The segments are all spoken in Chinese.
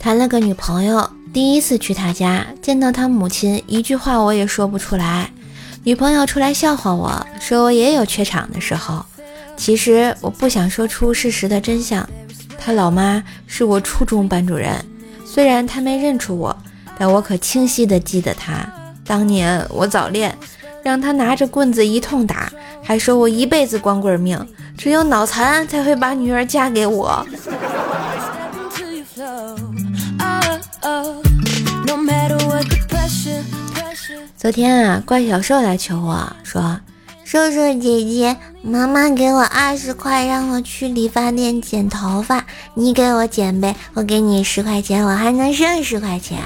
谈了个女朋友，第一次去他家，见到他母亲，一句话我也说不出来。女朋友出来笑话我说我也有缺场的时候，其实我不想说出事实的真相。他老妈是我初中班主任，虽然他没认出我，但我可清晰的记得他。当年我早恋，让他拿着棍子一通打，还说我一辈子光棍命，只有脑残才会把女儿嫁给我。昨天啊，怪小兽来求我说：“瘦瘦姐姐，妈妈给我二十块，让我去理发店剪头发，你给我剪呗，我给你十块钱，我还能剩十块钱。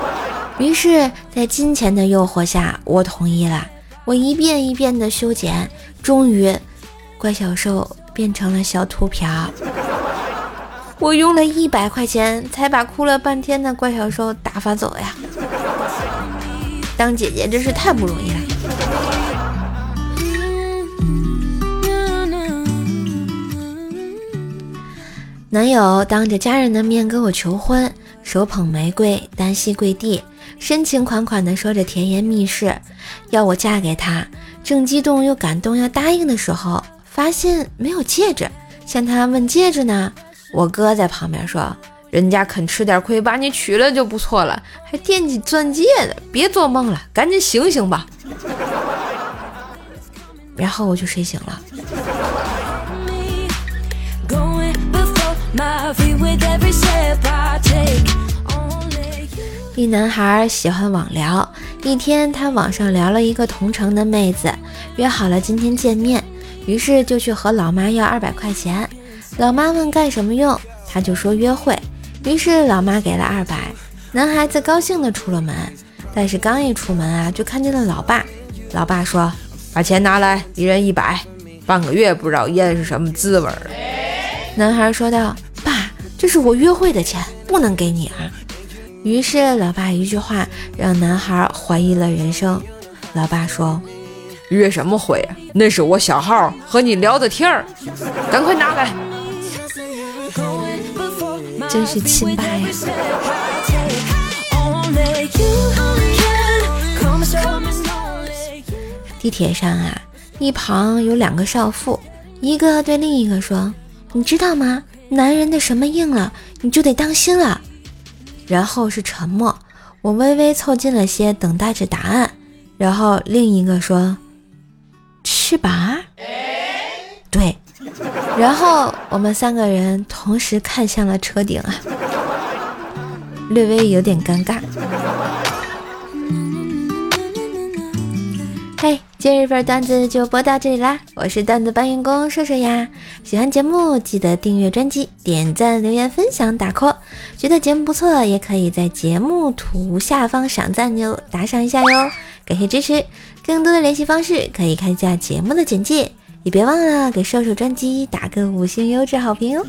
”于是，在金钱的诱惑下，我同意了。我一遍一遍的修剪，终于，怪小兽变成了小秃瓢。我用了一百块钱才把哭了半天的怪小兽打发走呀。当姐姐真是太不容易了。男友当着家人的面跟我求婚，手捧玫瑰，单膝跪地，深情款款地说着甜言蜜语，要我嫁给他。正激动又感动要答应的时候，发现没有戒指，向他问戒指呢。我哥在旁边说。人家肯吃点亏，把你娶了就不错了，还惦记钻戒呢，别做梦了，赶紧醒醒吧。然后我就睡醒了。一男孩喜欢网聊，一天他网上聊了一个同城的妹子，约好了今天见面，于是就去和老妈要二百块钱。老妈问干什么用，他就说约会。于是老妈给了二百，男孩子高兴的出了门，但是刚一出门啊，就看见了老爸。老爸说：“把钱拿来，一人一百，半个月不知道烟是什么滋味。”男孩说道：“爸，这是我约会的钱，不能给你啊。”于是老爸一句话让男孩怀疑了人生。老爸说：“约什么会啊？那是我小号和你聊的天儿，赶快拿来。”真是亲爸呀！地铁上啊，一旁有两个少妇，一个对另一个说：“你知道吗？男人的什么硬了，你就得当心了。”然后是沉默，我微微凑近了些，等待着答案。然后另一个说：“翅膀。”然后我们三个人同时看向了车顶啊，略微有点尴尬。嘿，今日份段子就播到这里啦！我是段子搬运工射射呀。喜欢节目记得订阅专辑、点赞、留言、分享、打 call。觉得节目不错，也可以在节目图下方赏赞钮打赏一下哟，感谢支持。更多的联系方式可以看一下节目的简介。你别忘了给瘦瘦专辑打个五星优质好评哦。